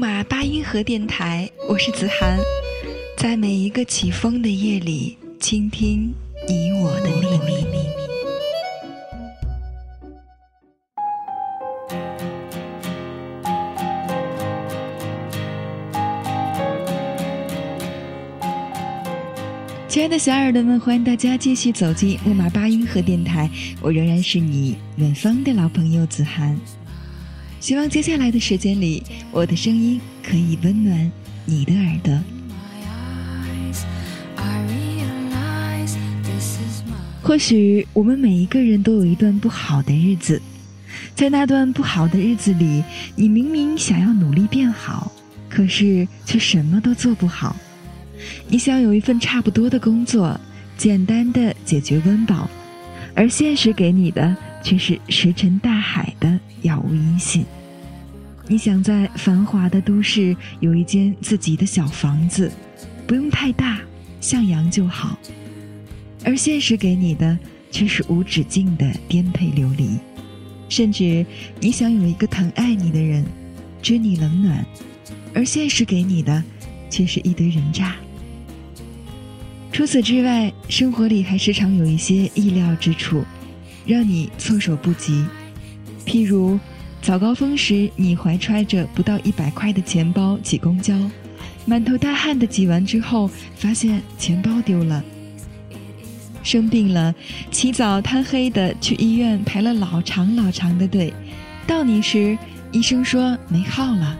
马八音盒电台，我是子涵，在每一个起风的夜里，倾听你我的秘密。亲爱的小耳朵们，欢迎大家继续走进木马八音盒电台，我仍然是你远方的老朋友子涵。希望接下来的时间里，我的声音可以温暖你的耳朵。或许我们每一个人都有一段不好的日子，在那段不好的日子里，你明明想要努力变好，可是却什么都做不好。你想有一份差不多的工作，简单的解决温饱，而现实给你的。却是石沉大海的杳无音信。你想在繁华的都市有一间自己的小房子，不用太大，向阳就好。而现实给你的却是无止境的颠沛流离。甚至你想有一个疼爱你的人，知你冷暖，而现实给你的却是一堆人渣。除此之外，生活里还时常有一些意料之处。让你措手不及，譬如早高峰时，你怀揣着不到一百块的钱包挤公交，满头大汗的挤完之后，发现钱包丢了；生病了，起早贪黑的去医院排了老长老长的队，到你时，医生说没号了；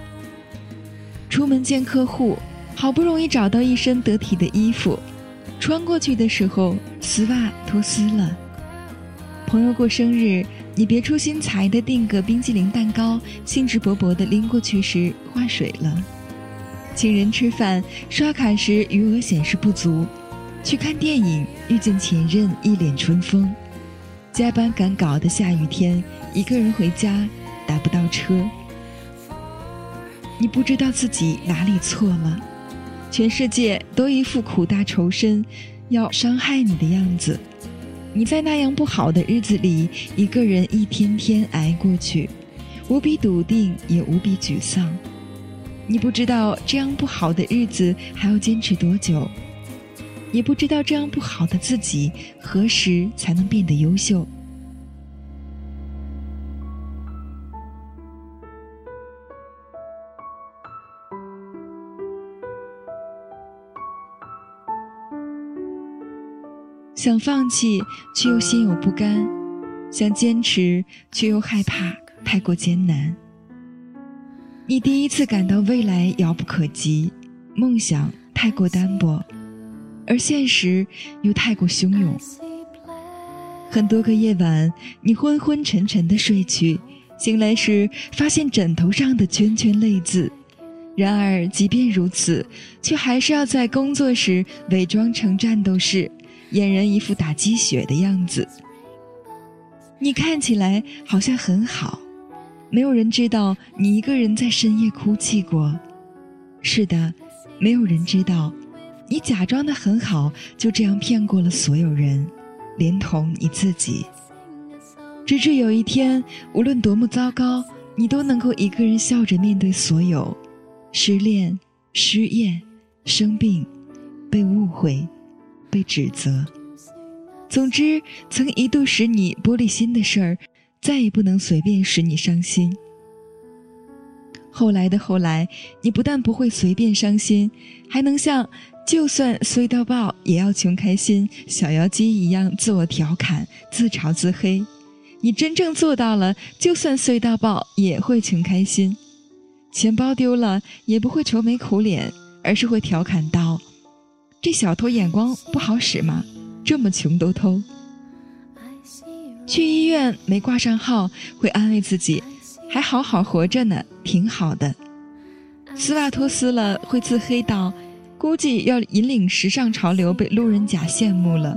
出门见客户，好不容易找到一身得体的衣服，穿过去的时候，丝袜脱丝了。朋友过生日，你别出心裁的订个冰激凌蛋糕，兴致勃勃的拎过去时化水了。请人吃饭，刷卡时余额显示不足。去看电影，遇见前任一脸春风。加班赶稿的下雨天，一个人回家打不到车。你不知道自己哪里错了，全世界都一副苦大仇深，要伤害你的样子。你在那样不好的日子里，一个人一天天挨过去，无比笃定，也无比沮丧。你不知道这样不好的日子还要坚持多久，也不知道这样不好的自己何时才能变得优秀。想放弃，却又心有不甘；想坚持，却又害怕太过艰难。你第一次感到未来遥不可及，梦想太过单薄，而现实又太过汹涌。很多个夜晚，你昏昏沉沉的睡去，醒来时发现枕头上的圈圈泪渍。然而，即便如此，却还是要在工作时伪装成战斗士。俨然一副打鸡血的样子，你看起来好像很好，没有人知道你一个人在深夜哭泣过。是的，没有人知道，你假装的很好，就这样骗过了所有人，连同你自己。直至有一天，无论多么糟糕，你都能够一个人笑着面对所有：失恋、失业、生病、被误会。被指责，总之，曾一度使你玻璃心的事儿，再也不能随便使你伤心。后来的后来，你不但不会随便伤心，还能像就算碎到爆也要穷开心小妖精一样自我调侃、自嘲自黑。你真正做到了，就算碎到爆也会穷开心，钱包丢了也不会愁眉苦脸，而是会调侃道。这小偷眼光不好使吗？这么穷都偷。去医院没挂上号，会安慰自己，还好好活着呢，挺好的。斯瓦托斯了会自黑道，估计要引领时尚潮流，被路人甲羡慕了；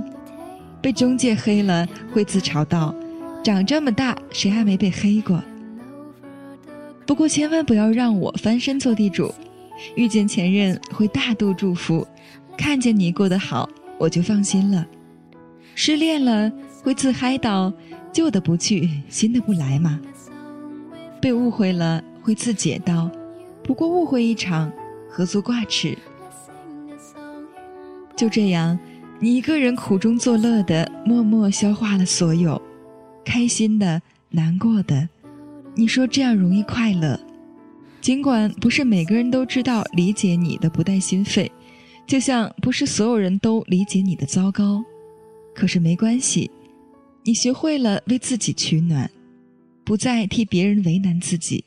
被中介黑了会自嘲道，长这么大谁还没被黑过？不过千万不要让我翻身做地主，遇见前任会大度祝福，看见你过得好我就放心了；失恋了会自嗨到，旧的不去新的不来嘛；被误会了会自解到。不过误会一场，何足挂齿？就这样，你一个人苦中作乐的，默默消化了所有，开心的、难过的。你说这样容易快乐？尽管不是每个人都知道理解你的不带心肺，就像不是所有人都理解你的糟糕，可是没关系，你学会了为自己取暖，不再替别人为难自己。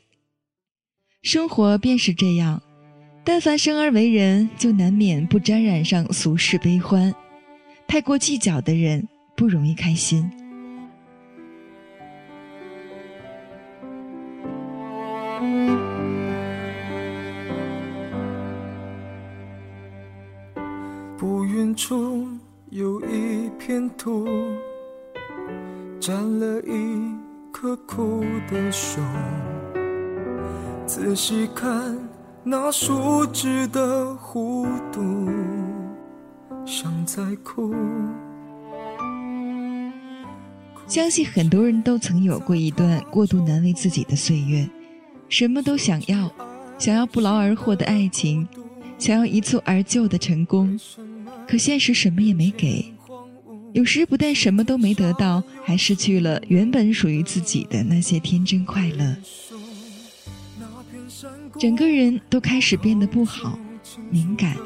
生活便是这样，但凡生而为人，就难免不沾染上俗世悲欢。太过计较的人，不容易开心。远处有一片土，沾了一颗苦的手。仔细看那树枝的弧度，像在哭。相信很多人都曾有过一段过度难为自己的岁月，什么都想要，想要不劳而获的爱情，想要一蹴而就的成功，可现实什么也没给。有时不但什么都没得到，还失去了原本属于自己的那些天真快乐。整个人都开始变得不好，敏感、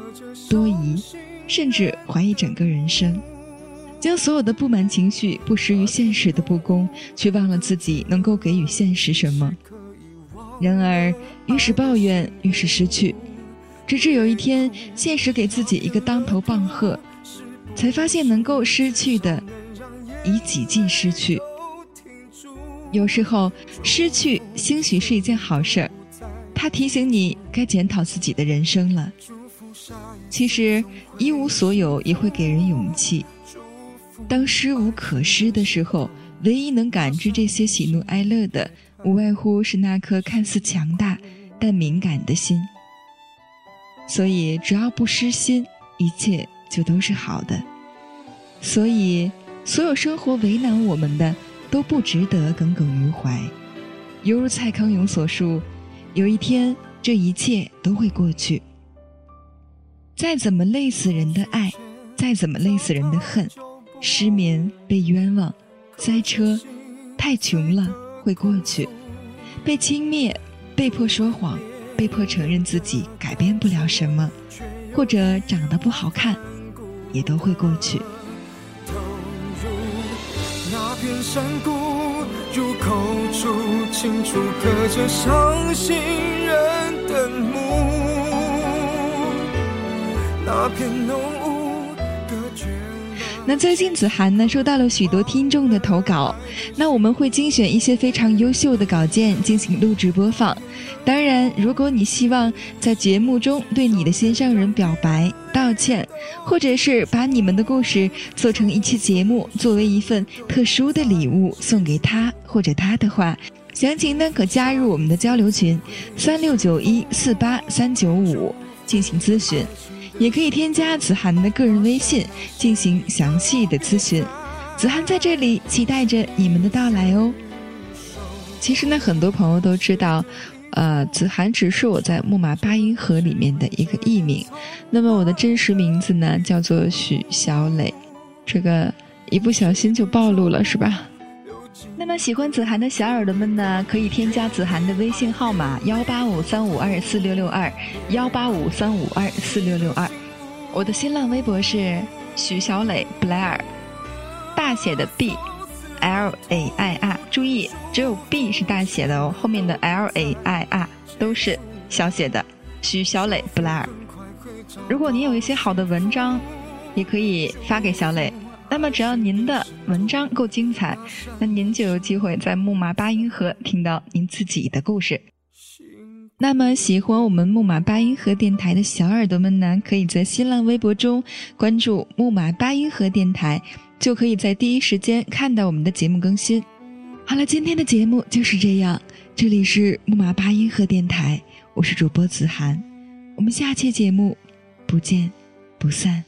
多疑，甚至怀疑整个人生，将所有的不满情绪不失于现实的不公，却忘了自己能够给予现实什么。然而，越是抱怨，越是失去，直至有一天，现实给自己一个当头棒喝，才发现能够失去的，已几近失去。有时候，失去兴许是一件好事儿。它提醒你该检讨自己的人生了。其实一无所有也会给人勇气。当失无可失的时候，唯一能感知这些喜怒哀乐的，无外乎是那颗看似强大但敏感的心。所以只要不失心，一切就都是好的。所以所有生活为难我们的，都不值得耿耿于怀。犹如蔡康永所述。有一天，这一切都会过去。再怎么累死人的爱，再怎么累死人的恨，失眠、被冤枉、塞车、太穷了，会过去；被轻蔑、被迫说谎、被迫承认自己改变不了什么，或者长得不好看，也都会过去。那片山谷。入口处清楚刻着伤心人的墓，那片浓雾那最近子涵呢收到了许多听众的投稿，那我们会精选一些非常优秀的稿件进行录制播放。当然，如果你希望在节目中对你的心上人表白。道歉，或者是把你们的故事做成一期节目，作为一份特殊的礼物送给他或者他的话，详情呢可加入我们的交流群三六九一四八三九五进行咨询，也可以添加子涵的个人微信进行详细的咨询。子涵在这里期待着你们的到来哦。其实呢，很多朋友都知道。呃，子涵只是我在木马八音盒里面的一个艺名，那么我的真实名字呢叫做许小磊，这个一不小心就暴露了是吧？那么喜欢子涵的小耳朵们呢，可以添加子涵的微信号码幺八五三五二四六六二幺八五三五二四六六二，我的新浪微博是许小磊布莱尔，大写的 B。L A I R，注意，只有 B 是大写的哦，后面的 L A I R 都是小写的。许小磊布莱尔，如果您有一些好的文章，也可以发给小磊。那么只要您的文章够精彩，那您就有机会在木马八音盒听到您自己的故事。那么，喜欢我们木马八音盒电台的小耳朵们呢，可以在新浪微博中关注木马八音盒电台，就可以在第一时间看到我们的节目更新。好了，今天的节目就是这样。这里是木马八音盒电台，我是主播子涵，我们下期节目不见不散。